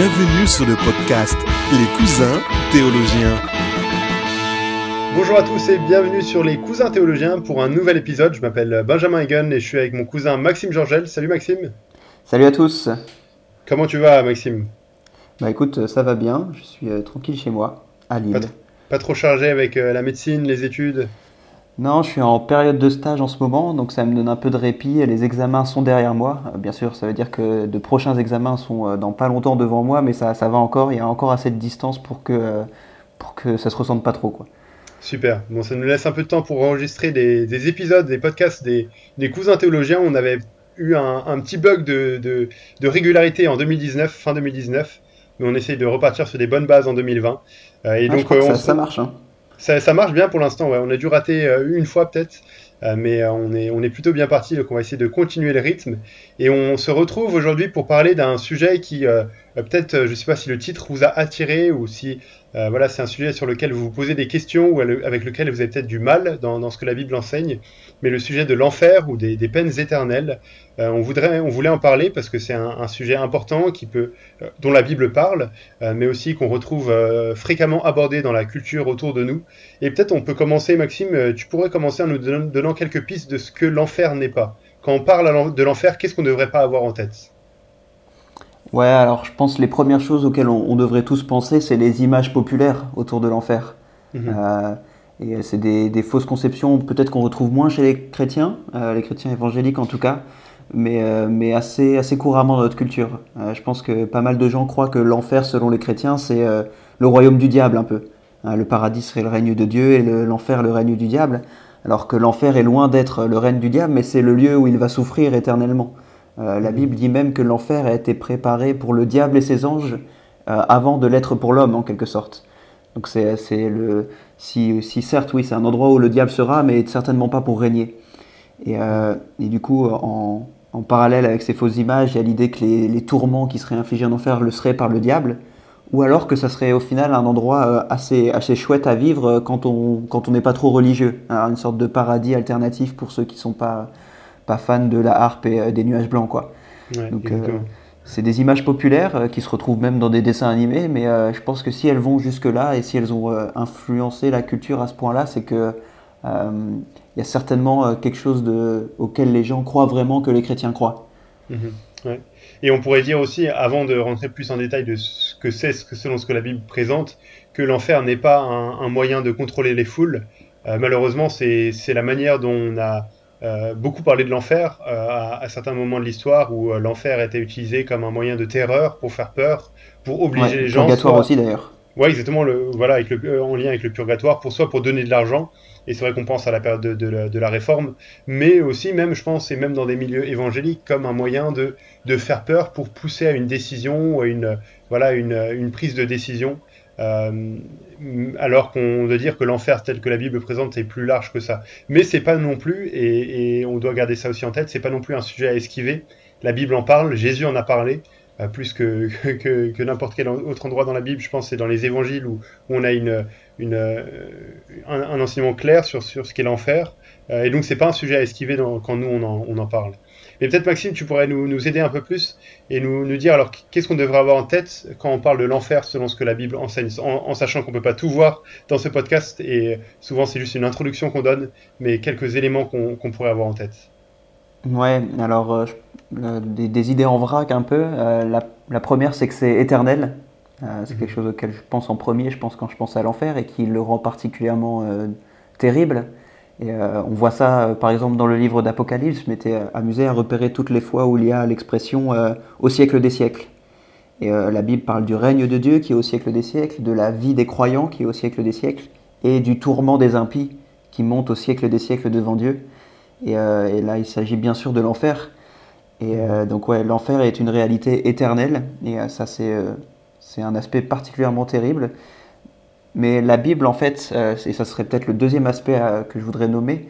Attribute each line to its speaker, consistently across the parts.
Speaker 1: Bienvenue sur le podcast Les cousins théologiens.
Speaker 2: Bonjour à tous et bienvenue sur Les cousins théologiens pour un nouvel épisode. Je m'appelle Benjamin Egan et je suis avec mon cousin Maxime Georgel. Salut Maxime.
Speaker 3: Salut à tous.
Speaker 2: Comment tu vas Maxime?
Speaker 3: Bah écoute, ça va bien. Je suis euh, tranquille chez moi, à Lille.
Speaker 2: Pas trop chargé avec euh, la médecine, les études?
Speaker 3: Non, je suis en période de stage en ce moment, donc ça me donne un peu de répit. Les examens sont derrière moi. Euh, Bien sûr, ça veut dire que de prochains examens sont euh, dans pas longtemps devant moi, mais ça, ça va encore. Il y a encore assez de distance pour que, euh, pour que ça se ressente pas trop. Quoi.
Speaker 2: Super. Bon, ça nous laisse un peu de temps pour enregistrer des, des épisodes, des podcasts des, des cousins théologiens. On avait eu un, un petit bug de, de, de régularité en 2019, fin 2019, mais on essaye de repartir sur des bonnes bases en 2020. Euh, et
Speaker 3: Ah, je
Speaker 2: donc,
Speaker 3: crois que
Speaker 2: on
Speaker 3: ça,
Speaker 2: se-
Speaker 3: ça marche. hein.
Speaker 2: Ça, marche bien pour l'instant, ouais. On a dû rater euh, une fois peut-être, euh, mais euh, on, est, on est plutôt bien parti, donc on va essayer de continuer le rythme. Et on se retrouve aujourd'hui pour parler d'un sujet qui, peut-être, je ne sais pas si le titre vous a attiré ou si euh, voilà, c'est un sujet sur lequel vous vous posez des questions ou avec lequel vous avez peut-être du mal dans, ce que la Bible enseigne, mais le sujet de l'enfer ou des, peines éternelles. Euh, on, voudrait, on voulait en parler parce que c'est un, sujet important qui peut, euh, dont la Bible parle, mais aussi qu'on retrouve fréquemment abordé dans la culture autour de nous. Et peut-être on peut commencer, Maxime, tu pourrais commencer en nous don- donnant quelques pistes de ce que l'enfer n'est pas. Quand on parle de l'enfer, qu'est-ce qu'on ne devrait pas avoir en tête?
Speaker 3: Ouais, alors je pense que les premières choses auxquelles on, on devrait tous penser, c'est les images populaires autour de l'enfer.
Speaker 2: Mhm.
Speaker 3: Euh, et c'est des, des fausses conceptions, peut-être qu'on retrouve moins chez les chrétiens, euh, les chrétiens évangéliques en tout cas, mais, euh, mais assez, assez couramment dans notre culture. Euh, je pense que pas mal de gens croient que l'enfer, selon les chrétiens, c'est euh, le royaume du diable un peu. Hein, le paradis serait le règne de Dieu et le- l'enfer le règne du diable, alors que l'enfer est loin d'être le règne du diable, mais c'est le lieu où il va souffrir éternellement. Euh, la Bible dit même que l'enfer a été préparé pour le diable et ses anges euh, avant de l'être pour l'homme, en quelque sorte. Donc c'est le si, si certes oui c'est un endroit où le diable sera, mais certainement pas pour régner. Et, euh, et du coup en, en parallèle avec ces fausses images, il y a l'idée que les, les tourments qui seraient infligés en enfer le seraient par le diable, ou alors que ça serait au final un endroit assez, assez chouette à vivre quand on quand on n'est pas trop religieux, une sorte de paradis alternatif pour ceux qui sont pas pas fans de la harpe et euh, des nuages blancs quoi.
Speaker 2: Ouais,
Speaker 3: Donc, euh, c'est des images populaires euh, qui se retrouvent même dans des dessins animés, mais je pense que si elles vont jusque-là et si elles ont influencé la culture à ce point-là, c'est que il y a certainement quelque chose de, auquel les gens croient vraiment que les chrétiens croient.
Speaker 2: Mhm, ouais. Et on pourrait dire aussi, avant de rentrer plus en détail de ce que c'est, selon ce que la Bible présente, que l'enfer n'est pas un, un moyen de contrôler les foules. Euh, malheureusement, c'est c'est la manière dont on a euh, beaucoup parlé de l'enfer euh, à, à certains moments de l'histoire où euh, l'enfer était utilisé comme un moyen de terreur pour faire peur, pour obliger
Speaker 3: Ouais,
Speaker 2: les gens.
Speaker 3: purgatoire
Speaker 2: soit-
Speaker 3: aussi d'ailleurs.
Speaker 2: Ouais, exactement, le, voilà, avec le, en lien avec le purgatoire, pour soit pour donner de l'argent, et c'est vrai qu'on pense à la période de, de la, de la réforme, mais aussi même, je pense, et même dans des milieux évangéliques, comme un moyen de, de faire peur pour pousser à une décision, ou à une, voilà, une, une prise de décision, alors qu'on doit dire que l'enfer tel que la Bible présente est plus large que ça. Mais c'est pas non plus, et, on doit garder ça aussi en tête, c'est pas non plus un sujet à esquiver. La Bible en parle, Jésus en a parlé, euh, plus que, que, n'importe quel autre endroit dans la Bible. Je pense c'est dans les évangiles où, on a euh, un, enseignement clair sur, ce qu'est l'enfer. Euh, et donc, c'est pas un sujet à esquiver quand nous, on on en parle. Mais peut-être, Maxime, tu pourrais nous, nous aider un peu plus et nous, nous dire alors qu'est-ce qu'on devrait avoir en tête quand on parle de l'enfer selon ce que la Bible enseigne, en, en sachant qu'on peut pas tout voir dans ce podcast et souvent c'est juste une introduction qu'on donne, mais quelques éléments qu'on pourrait avoir en tête.
Speaker 3: Ouais, alors euh, euh, des, des idées en vrac un peu. Euh, la, la première, c'est que c'est éternel. Euh, c'est
Speaker 2: Mhm.
Speaker 3: quelque chose auquel je pense en premier, je pense quand je pense à l'enfer et qui le rend particulièrement terrible. Euh, on voit ça euh, par exemple dans le livre d'Apocalypse. Je m'étais euh, amusé à repérer toutes les fois où il y a l'expression au siècle des siècles. Et la Bible parle du règne de Dieu qui est au siècle des siècles, de la vie des croyants qui est au siècle des siècles, et du tourment des impies qui monte au siècle des siècles devant Dieu. Et, et là, il s'agit bien sûr de l'enfer. Et donc, ouais, l'enfer est une réalité éternelle. Et ça, c'est un aspect particulièrement terrible. Mais la Bible, en fait, euh, et ça serait peut-être le deuxième aspect euh, que je voudrais nommer,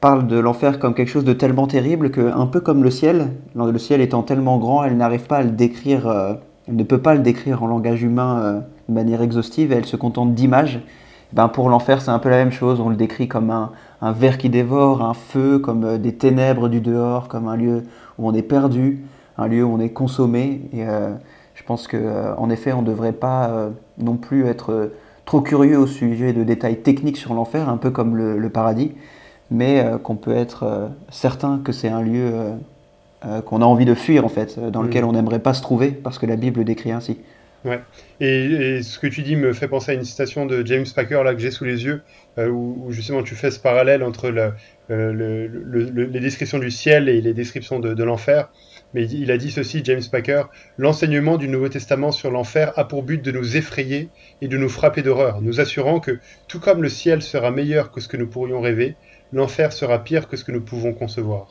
Speaker 3: parle de l'enfer comme quelque chose de tellement terrible que, un peu comme le ciel, le ciel étant tellement grand, elle n'arrive pas à le décrire, euh, elle ne peut pas le décrire en langage humain de manière exhaustive, elle se contente d'images. Ben, pour l'enfer, c'est un peu la même chose. On le décrit comme un, un ver qui dévore, un feu, comme des ténèbres du dehors, comme un lieu où on est perdu, un lieu où on est consommé. Et je pense qu'en effet, on ne devrait pas non plus être trop curieux au sujet de détails techniques sur l'enfer, un peu comme le, paradis, mais qu'on peut être certain que c'est un lieu qu'on a envie de fuir, en fait, dans lequel on n'aimerait pas se trouver, parce que la Bible le décrit ainsi.
Speaker 2: Ouais. Et, ce que tu dis me fait penser à une citation de James Packer là que j'ai sous les yeux, où, justement tu fais ce parallèle entre le, les descriptions du ciel et les descriptions de, l'enfer. Mais il a dit ceci, James Packer, l'enseignement du Nouveau Testament sur l'enfer a pour but de nous effrayer et de nous frapper d'horreur, nous assurant que, tout comme le ciel sera meilleur que ce que nous pourrions rêver, l'enfer sera pire que ce que nous pouvons concevoir.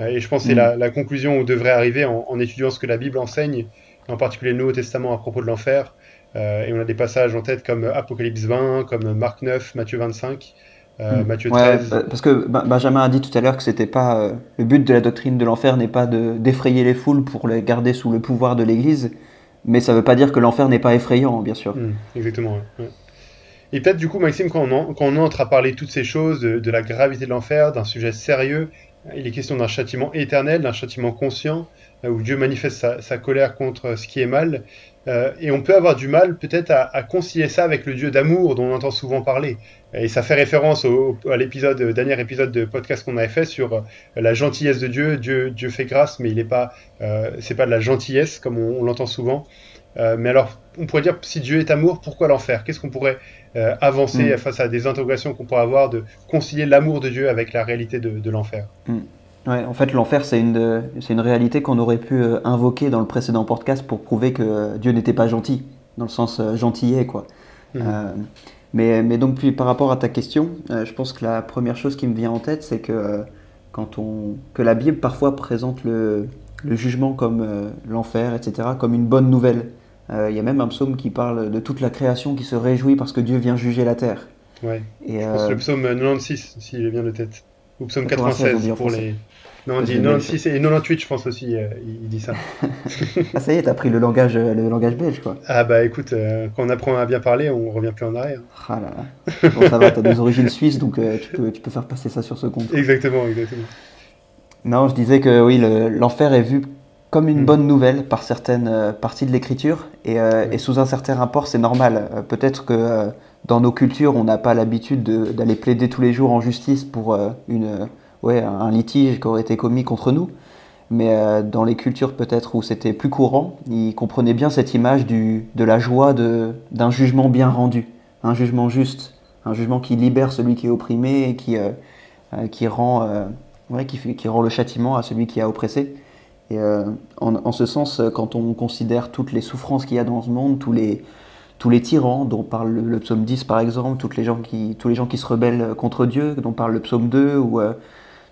Speaker 2: Euh, et je pense que c'est mm. la, conclusion où on devrait arriver en, étudiant ce que la Bible enseigne, en particulier le Nouveau Testament à propos de l'enfer. Euh, et on a des passages en tête comme Apocalypse 20, comme Marc 9, Matthieu 25, euh, hmm. Matthieu 13.
Speaker 3: Ouais, parce que Benjamin a dit tout à l'heure que c'était pas euh, le but de la doctrine de l'enfer n'est pas d'effrayer les foules pour les garder sous le pouvoir de l'Église, mais ça veut pas dire que l'enfer n'est pas effrayant, bien sûr.
Speaker 2: Hmm, exactement. Et peut-être du coup, Maxime, quand on, quand on, entre à parler de toutes ces choses, de, la gravité de l'enfer, d'un sujet sérieux, il est question d'un châtiment éternel, d'un châtiment conscient, euh, où Dieu manifeste sa, sa, colère contre ce qui est mal. Euh, et on peut avoir du mal peut-être à, concilier ça avec le Dieu d'amour dont on entend souvent parler. Et ça fait référence au, à l'épisode, dernier épisode de podcast qu'on avait fait sur euh, la gentillesse de Dieu. Dieu, Dieu fait grâce, mais il n'est pas, euh, c'est pas de la gentillesse comme on, l'entend souvent. mais alors, on pourrait dire si Dieu est amour, pourquoi l'enfer Qu'est-ce qu'on pourrait avancer mm. face à des interrogations qu'on pourrait avoir de concilier l'amour de Dieu avec la réalité de, l'enfer?
Speaker 3: Mm en fait, l'enfer, c'est une, une réalité qu'on aurait pu euh, invoquer dans le précédent podcast pour prouver que Dieu n'était pas gentil, dans le sens euh, gentillet, quoi. Mmh. Euh, mais, mais, donc, puis, par rapport à ta question, je pense que la première chose qui me vient en tête, c'est que, quand on, que la Bible parfois présente le, le jugement comme l'enfer, etc., comme une bonne nouvelle. Il y a même un psaume qui parle de toute la création qui se réjouit parce que Dieu vient juger la terre.
Speaker 2: Ouais. Et, je pense le psaume 96, s'il vient de tête. Ou psaume 96 pour les, non, on dit 96 et 98, je pense aussi, euh, il, dit ça.
Speaker 3: ah, ça y est, t'as pris le langage, euh, le langage belge, quoi.
Speaker 2: Ah, bah écoute, euh, quand on apprend à bien parler, on revient plus en arrière.
Speaker 3: Ah là là. Bon, ça va, t'as des origines suisses, donc tu, peux, tu peux faire passer ça sur ce compte.
Speaker 2: Exactement, exactement.
Speaker 3: Non, je disais que oui, l'enfer est vu comme une hmm. bonne nouvelle par certaines parties de l'écriture, et, et, sous un certain rapport, c'est normal. Peut-être que dans nos cultures, on n'a pas l'habitude d'aller plaider tous les jours en justice pour une ouais, un litige qui aurait été commis contre nous. Mais euh, dans les cultures peut-être où c'était plus courant, ils comprenaient bien cette image du, de la joie d'un jugement bien rendu, un jugement juste, un jugement qui libère celui qui est opprimé et qui, euh, euh, qui, rend, ouais, qui, qui, rend le châtiment à celui qui a oppressé. Et en, ce sens, quand on considère toutes les souffrances qu'il y a dans ce monde, tous les, tous les tyrans dont parle le, psaume 10 par exemple, toutes les gens qui, tous les gens qui se rebellent contre Dieu, dont parle le psaume 2, ou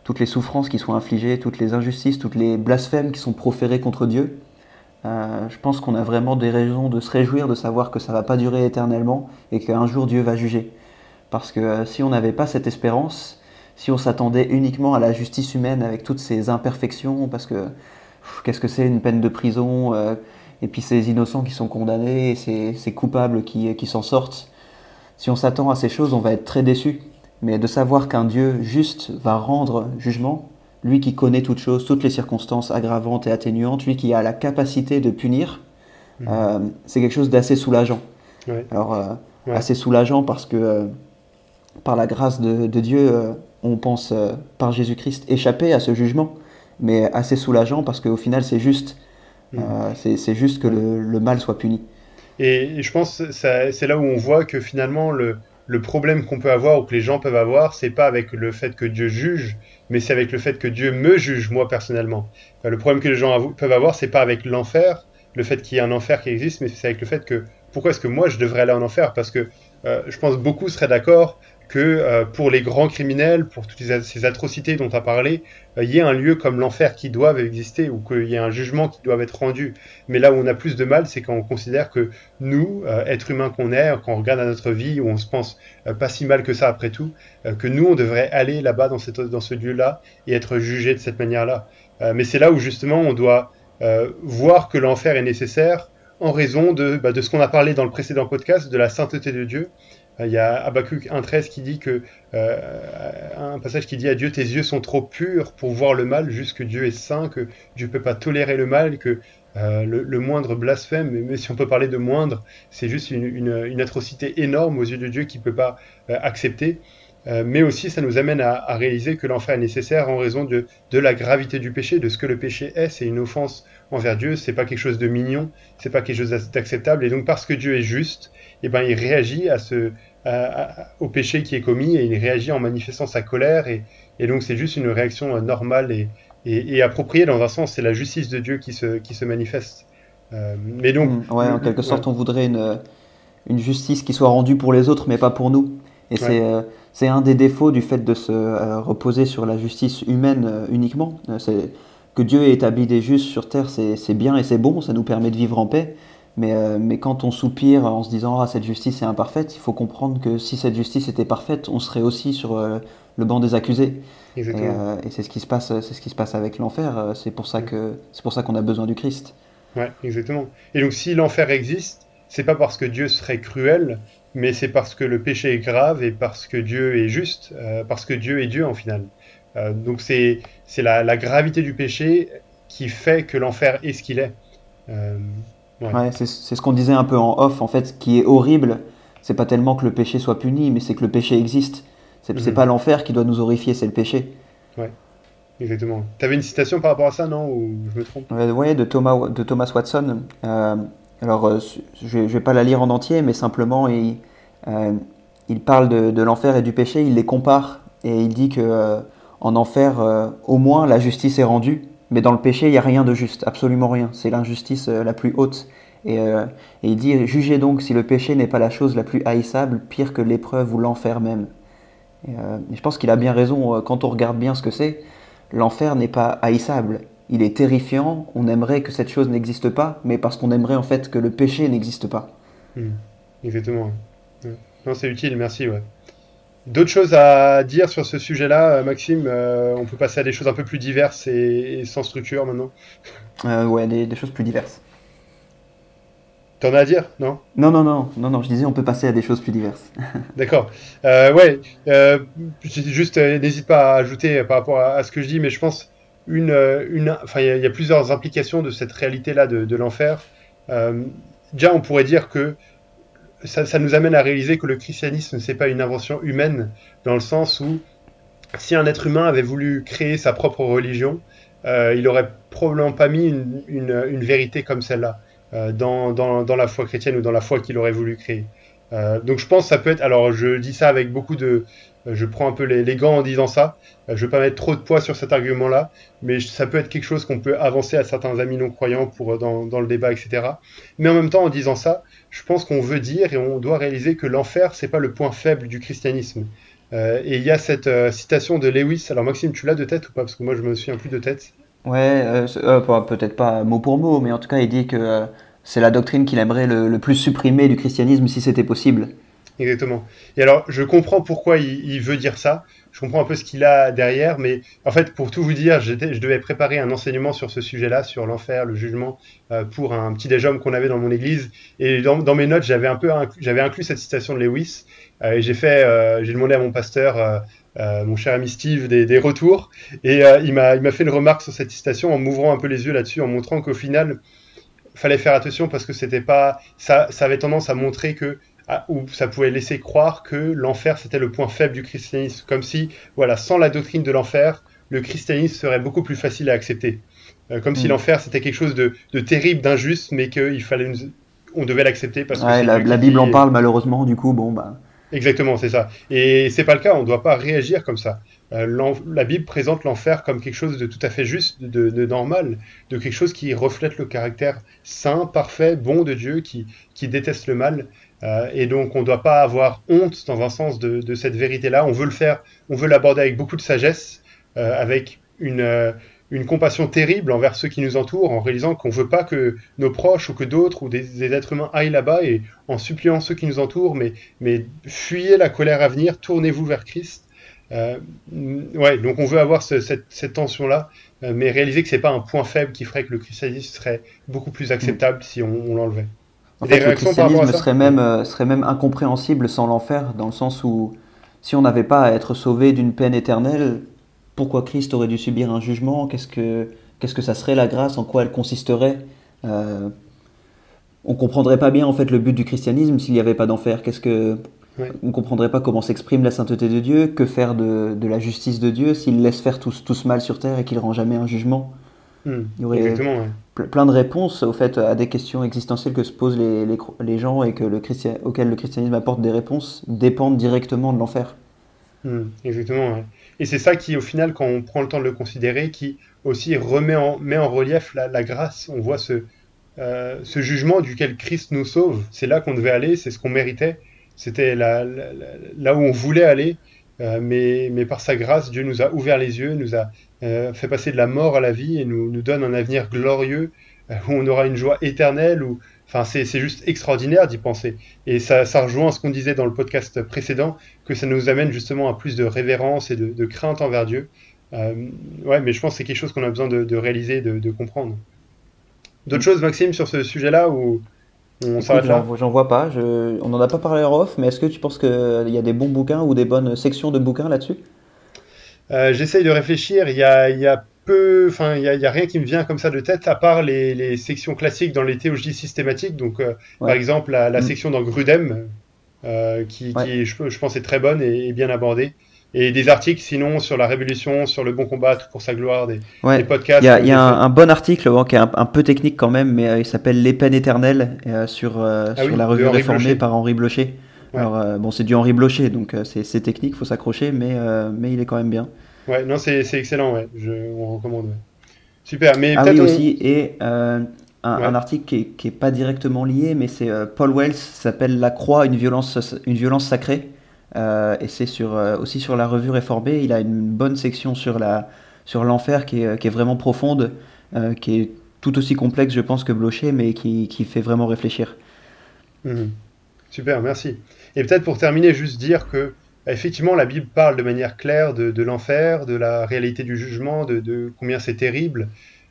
Speaker 3: toutes les souffrances qui sont infligées, toutes les injustices, toutes les blasphèmes qui sont proférés contre Dieu. Euh, je pense qu'on a vraiment des raisons de se réjouir de savoir que ça ne va pas durer éternellement et qu'un jour Dieu va juger. Parce que euh, si on n'avait pas cette espérance, si on s'attendait uniquement à la justice humaine avec toutes ses imperfections, parce que qu'est-ce que c'est une peine de prison, euh, et puis ces innocents qui sont condamnés, ces, coupables qui, qui s'en sortent, si on s'attend à ces choses, on va être très déçu mais de savoir qu'un Dieu juste va rendre jugement, lui qui connaît toutes choses, toutes les circonstances aggravantes et atténuantes, lui qui a la capacité de punir, mhm. euh, c'est quelque chose d'assez soulageant. Alors, euh, assez soulageant parce que euh, par la grâce de, Dieu, on pense par Jésus-Christ échapper à ce jugement, mais assez soulageant parce qu'au final, c'est juste, mhm. c'est juste que le, le, mal soit puni.
Speaker 2: Et je pense que c'est là où on voit que finalement, le, le problème qu'on peut avoir ou que les gens peuvent avoir, c'est pas avec le fait que Dieu juge, mais c'est avec le fait que Dieu me juge moi personnellement. le problème que les gens peuvent avoir, c'est pas avec l'enfer, le fait qu'il y ait un enfer qui existe, mais c'est avec le fait que pourquoi est-ce que moi je devrais aller en enfer? Parce que euh, je pense beaucoup seraient d'accord que euh, pour les grands criminels, pour toutes ces atrocités dont tu as parlé, euh, il y ait un lieu comme l'enfer qui doit exister ou qu'il y ait un jugement qui doit être rendu. Mais là où on a plus de mal, c'est quand on considère que nous, euh, êtres humains qu'on est, quand on regarde à notre vie, où on se pense pas si mal que ça après tout, que nous, on devrait aller là-bas dans, dans ce lieu-là et être jugé de cette manière-là. mais c'est là où justement on doit voir que l'enfer est nécessaire en raison de, bah, de ce qu'on a parlé dans le précédent podcast, de la sainteté de Dieu, il y a Habakkuk 1.13 qui dit que, euh, un passage qui dit à Dieu, tes yeux sont trop purs pour voir le mal, juste que Dieu est saint, que Dieu ne peut pas tolérer le mal, que le, moindre blasphème, mais, si on peut parler de moindre, c'est juste une, atrocité énorme aux yeux de Dieu qu'il ne peut pas accepter. mais aussi, ça nous amène à, réaliser que l'enfer est nécessaire en raison de, de, la gravité du péché, de ce que le péché est. C'est une offense envers Dieu, c'est pas quelque chose de mignon, c'est pas quelque chose d'acceptable. Et donc, parce que Dieu est juste, eh ben, il réagit à ce, au péché qui est commis et il réagit en manifestant sa colère. Et, et donc, c'est juste une réaction normale et, et, appropriée dans un sens. C'est la justice de Dieu qui se, qui se manifeste. Euh, mais donc,
Speaker 3: mm, ouais, en quelque sorte, on voudrait une, une justice qui soit rendue pour les autres, mais pas pour nous. Et c'est euh, c'est un des défauts du fait de se euh, reposer sur la justice humaine uniquement. C'est que Dieu ait établi des justes sur terre, c'est bien et c'est bon, ça nous permet de vivre en paix. Mais, euh, mais quand on soupire en se disant ah cette justice est imparfaite, il faut comprendre que si cette justice était parfaite, on serait aussi sur euh, le banc des accusés. Euh, et, c'est ce qui se passe, c'est ce qui se passe avec l'enfer. C'est pour ça que c'est pour ça qu'on a besoin du Christ.
Speaker 2: Ouais, exactement. Et donc si l'enfer existe, c'est pas parce que Dieu serait cruel, mais c'est parce que le péché est grave et parce que Dieu est juste, parce que Dieu est Dieu en final. Euh, donc c'est la, gravité du péché qui fait que l'enfer est ce qu'il est.
Speaker 3: Euh, ouais. c'est ce qu'on disait un peu en off. En fait, ce qui est horrible, c'est pas tellement que le péché soit puni, mais c'est que le péché existe. C'est n'est mhm. pas l'enfer qui doit nous horrifier, c'est le péché.
Speaker 2: Ouais, exactement. Tu avais une citation par rapport à ça, non? Ou je me trompe?
Speaker 3: Oui, de Thomas, de Thomas Watson. Euh, alors, je ne vais pas la lire en entier, mais simplement, il, il parle de, de l'enfer et du péché, il les compare, et il dit que en enfer, euh, au moins la justice est rendue, mais dans le péché, il n'y a rien de juste, absolument rien. C'est l'injustice euh, la plus haute. Euh, et, il dit Jugez donc si le péché n'est pas la chose la plus haïssable, pire que l'épreuve ou l'enfer même. Et, je pense qu'il a bien raison quand on regarde bien ce que c'est. L'enfer n'est pas haïssable. Il est terrifiant, on aimerait que cette chose n'existe pas, mais parce qu'on aimerait en fait que le péché n'existe pas.
Speaker 2: Hmm. exactement. Non, c'est utile, merci. Ouais. D'autres choses à dire sur ce sujet-là, euh, Maxime euh, On peut passer à des choses un peu plus diverses et, sans structure maintenant
Speaker 3: euh, Ouais, des, choses plus diverses.
Speaker 2: T'en as à dire, non?
Speaker 3: Non, non, non, non, non, je disais on peut passer à des choses plus diverses.
Speaker 2: D'accord. ouais, juste n'hésite pas à ajouter par rapport à, ce que je dis, mais je pense une, une, enfin il y, a plusieurs implications de cette réalité-là de, de l'enfer. déjà, on pourrait dire que ça, nous amène à réaliser que le christianisme, c'est pas une invention humaine, dans le sens où si un être humain avait voulu créer sa propre religion, euh, il aurait probablement pas mis une, vérité comme celle-là euh, dans, dans, la foi chrétienne ou dans la foi qu'il aurait voulu créer. Euh, donc je pense que ça peut être, alors je dis ça avec beaucoup de, je prends un peu les, gants en disant ça, je ne veux pas mettre trop de poids sur cet argument-là, mais ça peut être quelque chose qu'on peut avancer à certains amis non-croyants pour dans, dans, le débat, etc. Mais en même temps, en disant ça, je pense qu'on veut dire et on doit réaliser que l'enfer, c'est pas le point faible du christianisme. Euh, et il y a cette euh, citation de Lewis. Alors Maxime, tu l'as de tête ou pas? Parce que moi, je me souviens plus de tête.
Speaker 3: Ouais, euh, peut-être pas mot pour mot, mais en tout cas, il dit que c'est la doctrine qu'il aimerait le, plus supprimer du christianisme si c'était possible.
Speaker 2: Exactement. Et alors, je comprends pourquoi il, veut dire ça. Je comprends un peu ce qu'il a derrière, mais en fait, pour tout vous dire, je devais préparer un enseignement sur ce sujet-là, sur l'enfer, le jugement, euh, pour un petit déjeuner qu'on avait dans mon église. Et dans, mes notes, j'avais un peu j'avais inclus cette citation de Lewis. Euh, et j'ai fait, euh, j'ai demandé à mon pasteur, mon cher ami Steve, des, retours. Et il m'a, il m'a fait une remarque sur cette citation en m'ouvrant un peu les yeux là-dessus, en montrant qu'au final, fallait faire attention parce que c'était pas, ça, ça avait tendance à montrer que où ça pouvait laisser croire que l'enfer c'était le point faible du christianisme, comme si, voilà, sans la doctrine de l'enfer, le christianisme serait beaucoup plus facile à accepter. Euh, comme si mm. l'enfer c'était quelque chose de, terrible, d'injuste, mais qu'il fallait, on devait l'accepter parce que
Speaker 3: la, Bible en parle malheureusement, du coup, bon bah.
Speaker 2: Exactement, c'est ça. Et c'est pas le cas, on ne doit pas réagir comme ça. Euh, la Bible présente l'enfer comme quelque chose de tout à fait juste, de, normal, de quelque chose qui reflète le caractère saint, parfait, bon de Dieu, qui, qui déteste le mal. Euh, et donc, on ne doit pas avoir honte, dans un sens, de, cette vérité-là. On veut le faire, on veut l'aborder avec beaucoup de sagesse, euh, avec une, euh, une, compassion terrible envers ceux qui nous entourent, en réalisant qu'on ne veut pas que nos proches ou que d'autres ou des, êtres humains aillent là-bas, et en suppliant ceux qui nous entourent, mais, fuyez la colère à venir, tournez-vous vers Christ. ouais, donc on veut avoir cette, tension-là, mais réaliser que c'est pas un point faible qui ferait que le christianisme serait beaucoup plus acceptable si on l'enlevait.
Speaker 3: En fait, le christianisme serait même, euh, serait même incompréhensible sans l'enfer, dans le sens où si on n'avait pas à être sauvé d'une peine éternelle, pourquoi Christ aurait dû subir un jugement? Qu'est-ce que qu'est-ce que ça serait la grâce? En quoi elle consisterait? Euh, on comprendrait pas bien en fait le but du christianisme s'il n'y avait pas d'enfer. Qu'est-ce que on comprendrait pas comment s'exprime la sainteté de Dieu, que faire de, la justice de Dieu s'il laisse faire tous tous mal sur terre et qu'il rend jamais un jugement?
Speaker 2: Hmm. Il y aurait
Speaker 3: plein de réponses au fait à des questions existentielles que se posent les, les, gens et que le auxquelles le christianisme apporte des réponses dépendent directement de l'enfer.
Speaker 2: Hmm. exactement. Et c'est ça qui, au final, quand on prend le temps de le considérer, qui aussi remet en, met en relief la, la grâce. On voit ce, euh, ce jugement duquel Christ nous sauve. C'est là qu'on devait aller, c'est ce qu'on méritait. C'était là, là, où on voulait aller. Euh, mais, mais, par sa grâce, Dieu nous a ouvert les yeux, nous a euh, fait passer de la mort à la vie et nous, nous donne un avenir glorieux où on aura une joie éternelle. Où, enfin, c'est juste extraordinaire d'y penser. Et ça, ça rejoint ce qu'on disait dans le podcast précédent, que ça nous amène justement à plus de révérence et de, de crainte envers Dieu. ouais, mais je pense que c'est quelque chose qu'on a besoin de, de réaliser, de, de comprendre. D'autres choses, Maxime, sur ce sujet-là ou? On s'arrête là
Speaker 3: J'en vois pas. On n'en a pas parlé en off, mais est-ce que tu penses qu'il y a des bons bouquins ou des bonnes sections de bouquins là-dessus?
Speaker 2: Euh, J'essaye de réfléchir. Il y a, peu, enfin, il y, a, rien qui me vient comme ça de tête, à part les, sections classiques dans les théologies systématiques. Donc, euh, par exemple, la, mm. section dans Grudem, euh, qui, je, pense, est très bonne et bien abordée et des articles sinon sur la révolution, sur le bon combat, tout pour sa gloire, des, podcasts.
Speaker 3: Il y a, un, bon article qui est un, peu technique quand même, mais euh, il s'appelle Les peines éternelles euh, sur, euh, ah sur la revue réformée par Henri Blocher. Alors, bon, c'est du Henri Blocher, donc c'est technique, faut s'accrocher, mais, mais il est quand même bien.
Speaker 2: Ouais, non, c'est excellent, ouais. Je, on recommande. Super, mais
Speaker 3: ah oui, aussi, et un, article qui n'est pas directement lié, mais c'est Paul Wells, s'appelle La Croix, une violence, une violence sacrée. Euh, et c'est sur, euh, aussi sur la revue réformée. Il a une bonne section sur la sur l'enfer qui est, est, vraiment profonde, euh, qui est tout aussi complexe, je pense, que Blocher, mais qui, qui fait vraiment réfléchir.
Speaker 2: Mhm. Super, merci. Et peut-être pour terminer, juste dire que effectivement, la Bible parle de manière claire de, de l'enfer, de la réalité du jugement, de, de combien c'est terrible,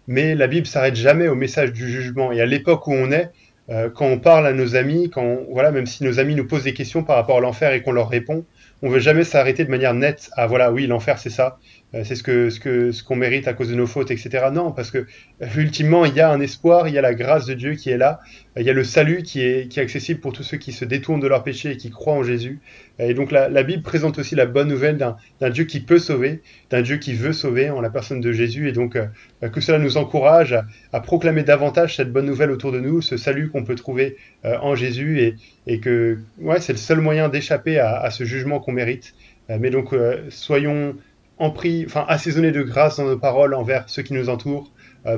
Speaker 2: mais la Bible s'arrête jamais au message du jugement. Et à l'époque où on est, euh, quand on parle à nos amis, quand voilà, même si nos amis nous posent des questions par rapport à l'enfer et qu'on leur répond, on veut jamais s'arrêter de manière nette à voilà, oui, l'enfer c'est ça, c'est ce que ce que ce qu'on mérite à cause de nos fautes, etc. Non, parce que euh, ultimement il y a un espoir, il y a la grâce de Dieu qui est là, il y a le salut qui est qui est accessible pour tous ceux qui se détournent de leur péché et qui croient en Jésus. Et donc la, Bible présente aussi la bonne nouvelle d'un Dieu qui peut sauver, d'un Dieu qui veut sauver en la personne de Jésus. Et donc euh, que cela nous encourage à, proclamer davantage cette bonne nouvelle autour de nous, ce salut qu'on peut trouver euh, en Jésus et, et que ouais, c'est le seul moyen d'échapper à, ce jugement qu'on mérite. Euh, mais donc soyons en prix, enfin assaisonnés de grâce dans nos paroles envers ceux qui nous entourent.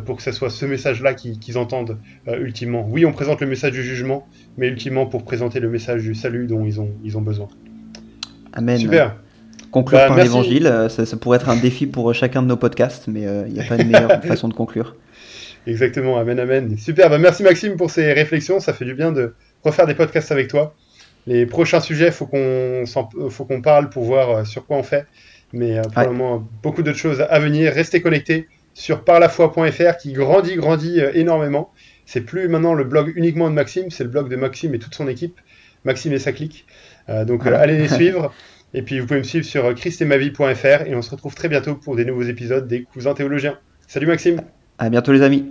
Speaker 2: pour que ce soit ce message-là qu'ils entendent ultimement. Oui, on présente le message du jugement, mais ultimement pour présenter le message du salut dont ils ont, ils ont besoin.
Speaker 3: Amen. Super. Conclure bah, par l'évangile, euh, ça, pourrait être un défi pour euh, chacun de nos podcasts, mais euh, il n'y a pas de meilleure façon de conclure.
Speaker 2: Exactement, amen, amen. Super, bah, merci Maxime pour ces réflexions, ça fait du bien de refaire des podcasts avec toi. Les prochains sujets, il faut qu'on parle pour voir sur quoi on fait, mais pour le moment, beaucoup d'autres choses à venir. Restez connectés sur parlafoi.fr qui grandit, grandit énormément. C'est plus maintenant le blog uniquement de Maxime, c'est le blog de Maxime et toute son équipe, Maxime et sa clique. Euh, donc euh, allez les suivre. Et puis vous pouvez me suivre sur euh, christemavie.fr et on se retrouve très bientôt pour des nouveaux épisodes des Cousins Théologiens. Salut Maxime
Speaker 3: À bientôt les amis